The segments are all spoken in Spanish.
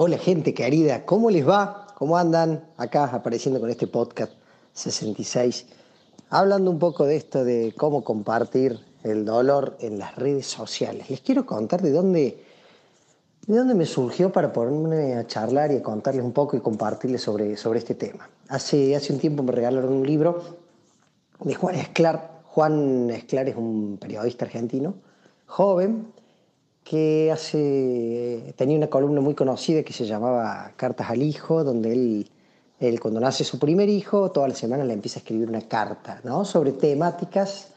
Hola gente querida, ¿cómo les va? ¿Cómo andan? Acá apareciendo con este podcast 66, hablando un poco de esto de cómo compartir el dolor en las redes sociales. Les quiero contar de dónde, de dónde me surgió para ponerme a charlar y a contarles un poco y compartirles sobre, sobre este tema. Hace, hace un tiempo me regalaron un libro de Juan Esclar. Juan Esclar es un periodista argentino, joven, que hace, tenía una columna muy conocida que se llamaba Cartas al Hijo, donde él, cuando nace su primer hijo, toda la semana le empieza a escribir una carta sobre temáticas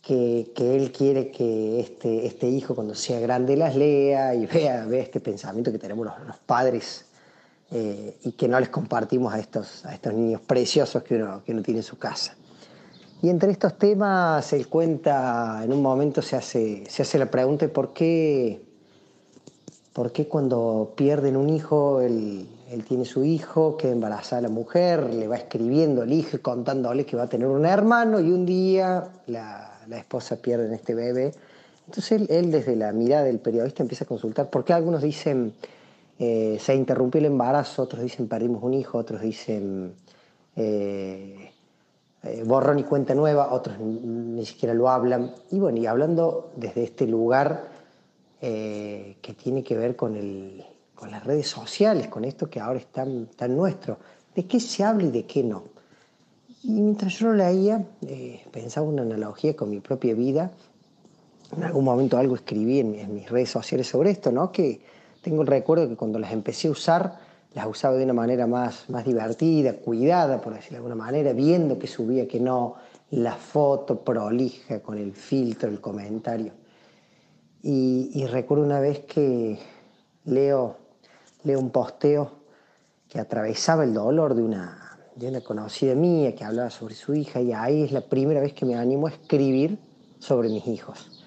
que, que, él quiere que este, este hijo cuando sea grande las lea y vea, vea este pensamiento que tenemos los, los padres eh, y que no les compartimos a estos, a estos niños preciosos que uno, que uno tiene en su casa. Y entre estos temas él cuenta, en un momento se hace, se hace la pregunta por qué, por qué cuando pierden un hijo, él, tiene su hijo, queda embarazada la mujer, le va escribiendo al hijo contándole que va a tener un hermano y un día la, la esposa pierde en este bebé. Entonces él, él, desde la mirada del periodista empieza a consultar por qué algunos dicen eh, se interrumpió el embarazo, otros dicen perdimos un hijo, otros dicen... Eh, eh, borrón y cuenta nueva, otros ni, siquiera lo hablan. Y bueno, y hablando desde este lugar eh, que tiene que ver con, el, con, las redes sociales, con esto que ahora es tan, tan, nuestro, de qué se habla y de qué no. Y mientras yo lo leía, eh, pensaba una analogía con mi propia vida. En algún momento algo escribí en, en mis redes sociales sobre esto, ¿no? que tengo el recuerdo que cuando las empecé a usar, las usaba de una manera más, más divertida, cuidada, por decirlo de alguna manera, viendo que subía, que no, la foto prolija con el filtro, el comentario. Y, recuerdo una vez que leo, leo un posteo que atravesaba el dolor de una, de una conocida mía que hablaba sobre su hija y ahí es la primera vez que me animo a escribir sobre mis hijos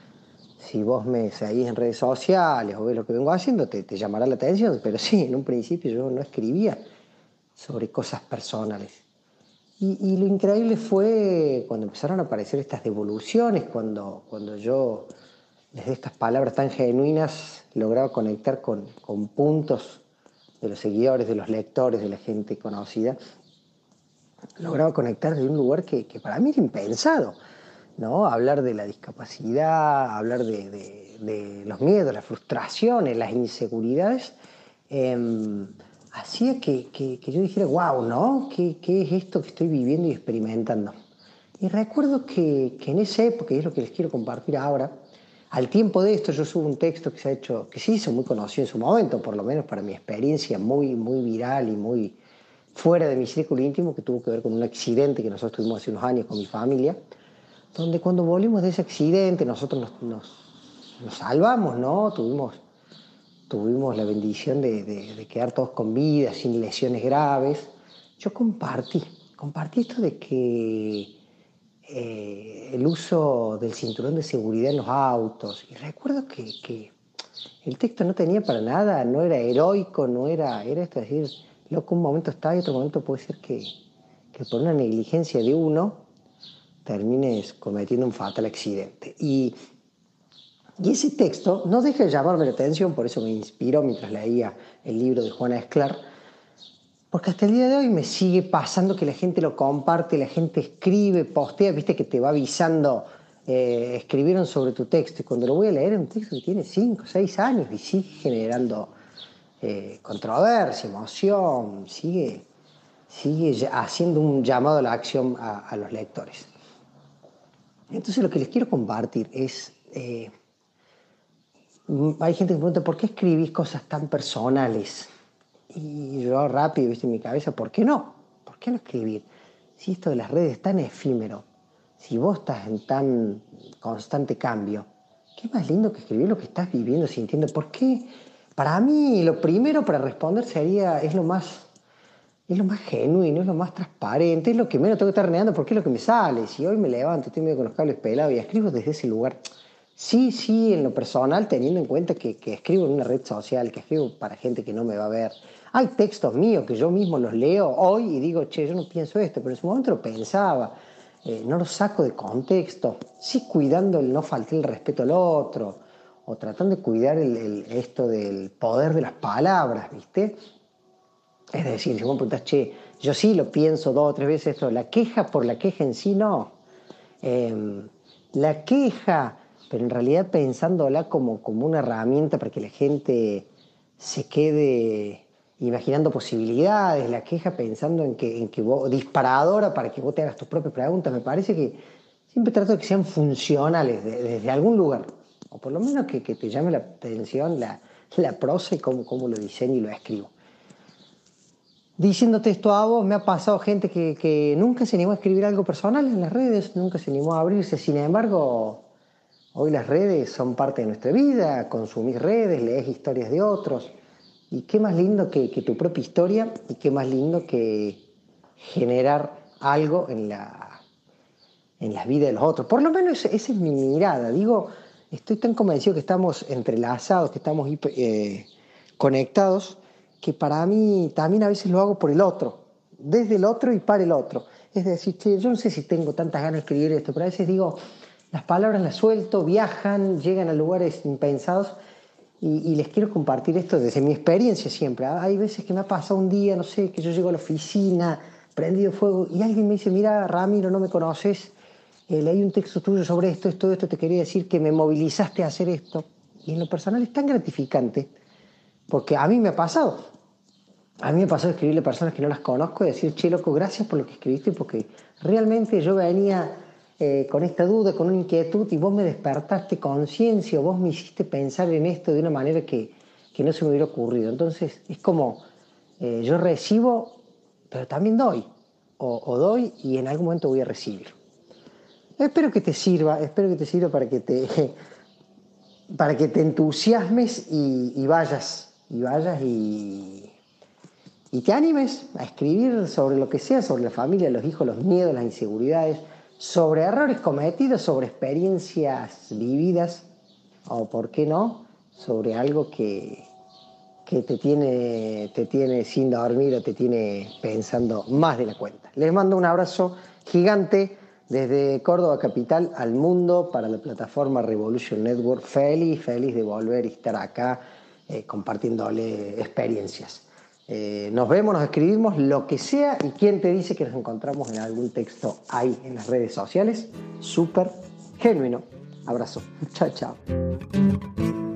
si vos me seguís en redes sociales o ves lo que vengo haciendo, te, te, llamará la atención, pero sí, en un principio yo no escribía sobre cosas personales. Y, y, lo increíble fue cuando empezaron a aparecer estas devoluciones, cuando, cuando yo, desde estas palabras tan genuinas, lograba conectar con, con puntos de los seguidores, de los lectores, de la gente conocida, lograba conectar de un lugar que, que para mí era impensado ¿no? Hablar de la discapacidad, hablar de, de, los miedos, las frustraciones, las inseguridades, eh, hacía que, que, que, yo dijera, wow, ¿no? ¿Qué, ¿Qué, es esto que estoy viviendo y experimentando? Y recuerdo que, que en esa época, y es lo que les quiero compartir ahora, al tiempo de esto yo subo un texto que se ha hecho, que se hizo muy conocido en su momento, por lo menos para mi experiencia, muy, muy viral y muy fuera de mi círculo íntimo, que tuvo que ver con un accidente que nosotros tuvimos hace unos años con mi familia, donde cuando volvimos de ese accidente nosotros nos, nos, salvamos, ¿no? Tuvimos, tuvimos la bendición de, de, quedar todos con vida, sin lesiones graves. Yo compartí, compartí esto de que eh, el uso del cinturón de seguridad en los autos, y recuerdo que, que, el texto no tenía para nada, no era heroico, no era, era esto, es decir, loco, un momento está y otro momento puede ser que, que por una negligencia de uno, termines cometiendo un fatal accidente. Y, y ese texto no deja de llamarme la atención, por eso me inspiró mientras leía el libro de Juana Esclar, porque hasta el día de hoy me sigue pasando que la gente lo comparte, la gente escribe, postea, viste que te va avisando, eh, escribieron sobre tu texto, y cuando lo voy a leer es un texto que tiene 5, 6 años y sigue generando eh, controversia, emoción, sigue, sigue haciendo un llamado a la acción a, a los lectores. Entonces lo que les quiero compartir es, eh, hay gente que pregunta, ¿por qué escribís cosas tan personales? Y yo rápido, viste, en mi cabeza, ¿por qué no? ¿Por qué no escribir? Si esto de las redes es tan efímero, si vos estás en tan constante cambio, qué más lindo que escribir lo que estás viviendo, sintiendo. ¿Por qué, Para mí, lo primero para responder sería, es lo más es lo más genuino, es lo más transparente, es lo que menos tengo que estar renegando porque es lo que me sale. Si hoy me levanto, estoy medio con los cables pelados y escribo desde ese lugar, sí, sí, en lo personal, teniendo en cuenta que, escribo en una red social, que escribo para gente que no me va a ver. Hay textos míos que yo mismo los leo hoy y digo, che, yo no pienso esto, pero en su momento lo pensaba. Eh, no lo saco de contexto, sí cuidando el no faltar el respeto al otro, o tratando de cuidar el, esto del poder de las palabras, ¿viste? Es decir, si vos me preguntás, che, yo sí lo pienso dos o tres veces esto, la queja por la queja en sí no. Em, la queja, pero en realidad pensándola como, como una herramienta para que la gente se quede imaginando posibilidades, la queja pensando en que, en que vos, disparadora para que vos te hagas tus propias preguntas, me parece que siempre trato de que sean funcionales desde algún lugar, o por lo menos que, que te llame la atención la, la prosa y cómo, cómo lo diseño y lo escribo diciéndote esto a vos, me ha pasado gente que, nunca se animó a escribir algo personal en las redes, nunca se animó a abrirse. Sin embargo, hoy las redes son parte de nuestra vida, consumís redes, lees historias de otros. Y qué más lindo que, tu propia historia y qué más lindo que generar algo en la, en la vida de los otros. Por lo menos esa es mi mirada. Digo, estoy tan convencido que estamos entrelazados, que estamos eh, conectados que para mí también a veces lo hago por el otro, desde el otro y para el otro. Es decir, yo no sé si tengo tantas ganas de escribir esto, pero a veces digo, las palabras las suelto, viajan, llegan a lugares impensados y, les quiero compartir esto desde mi experiencia siempre. ¿ah? Hay veces que me ha pasado un día, no sé, que yo llego a la oficina, prendido fuego, y alguien me dice, mira, Ramiro, no me conoces, eh, leí un texto tuyo sobre esto, esto, esto, te quería decir que me movilizaste a hacer esto. Y en lo personal es tan gratificante porque a mí me ha pasado. A mí me ha pasado escribirle a personas que no las conozco y decir, che, loco, gracias por lo que escribiste, porque realmente yo venía eh, con esta duda, con una inquietud, y vos me despertaste conciencia, vos me hiciste pensar en esto de una manera que, que no se me hubiera ocurrido. Entonces, es como, eh, yo recibo, pero también doy, o, doy y en algún momento voy a recibir. Espero que te sirva, espero que te sirva para que te, para que te entusiasmes y vayas y vayas y, y te animes a escribir sobre lo que sea, sobre la familia, los hijos, los miedos, las inseguridades, sobre errores cometidos, sobre experiencias vividas, o por qué no, sobre algo que, que te, tiene, te tiene sin dormir o te tiene pensando más de la cuenta. Les mando un abrazo gigante desde Córdoba Capital al mundo para la plataforma Revolution Network. Feliz, feliz de volver y estar acá eh, compartiéndole experiencias. Eh, nos vemos, nos escribimos, lo que sea, y quién te dice que nos encontramos en algún texto ahí en las redes sociales. Súper genuino. Abrazo. Chao, chao.